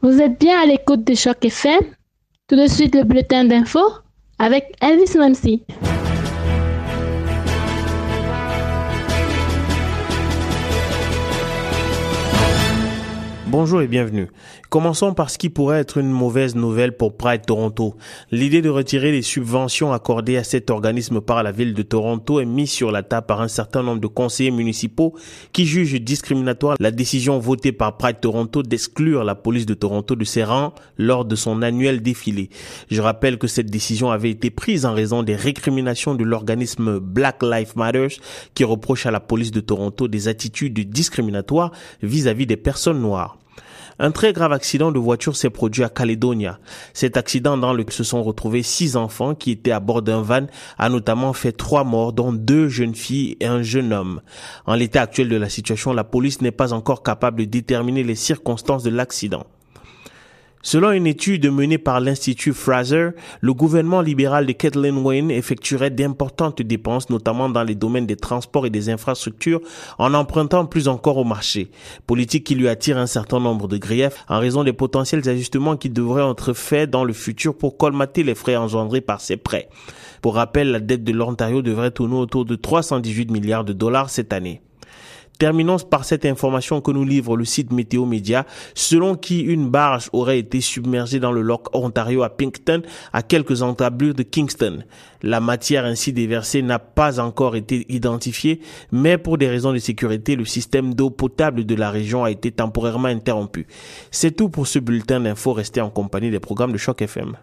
Vous êtes bien à l'écoute de Choc FM. Tout de suite, le bulletin d'info avec Elvis Nancy. Bonjour et bienvenue. Commençons par ce qui pourrait être une mauvaise nouvelle pour Pride Toronto. L'idée de retirer les subventions accordées à cet organisme par la ville de Toronto est mise sur la table par un certain nombre de conseillers municipaux qui jugent discriminatoire la décision votée par Pride Toronto d'exclure la police de Toronto de ses rangs lors de son annuel défilé. Je rappelle que cette décision avait été prise en raison des récriminations de l'organisme Black Lives Matter qui reproche à la police de Toronto des attitudes discriminatoires vis-à-vis -vis des personnes noires. Un très grave accident de voiture s'est produit à Caledonia. Cet accident dans lequel se sont retrouvés six enfants qui étaient à bord d'un van a notamment fait trois morts, dont deux jeunes filles et un jeune homme. En l'état actuel de la situation, la police n'est pas encore capable de déterminer les circonstances de l'accident. Selon une étude menée par l'Institut Fraser, le gouvernement libéral de Kathleen Wayne effectuerait d'importantes dépenses, notamment dans les domaines des transports et des infrastructures, en empruntant plus encore au marché. Politique qui lui attire un certain nombre de griefs en raison des potentiels ajustements qui devraient être faits dans le futur pour colmater les frais engendrés par ces prêts. Pour rappel, la dette de l'Ontario devrait tourner autour de 318 milliards de dollars cette année. Terminons par cette information que nous livre le site Météo Média, selon qui une barge aurait été submergée dans le loch Ontario à Pinkton, à quelques encablures de Kingston. La matière ainsi déversée n'a pas encore été identifiée, mais pour des raisons de sécurité, le système d'eau potable de la région a été temporairement interrompu. C'est tout pour ce bulletin d'info. Restez en compagnie des programmes de Choc FM.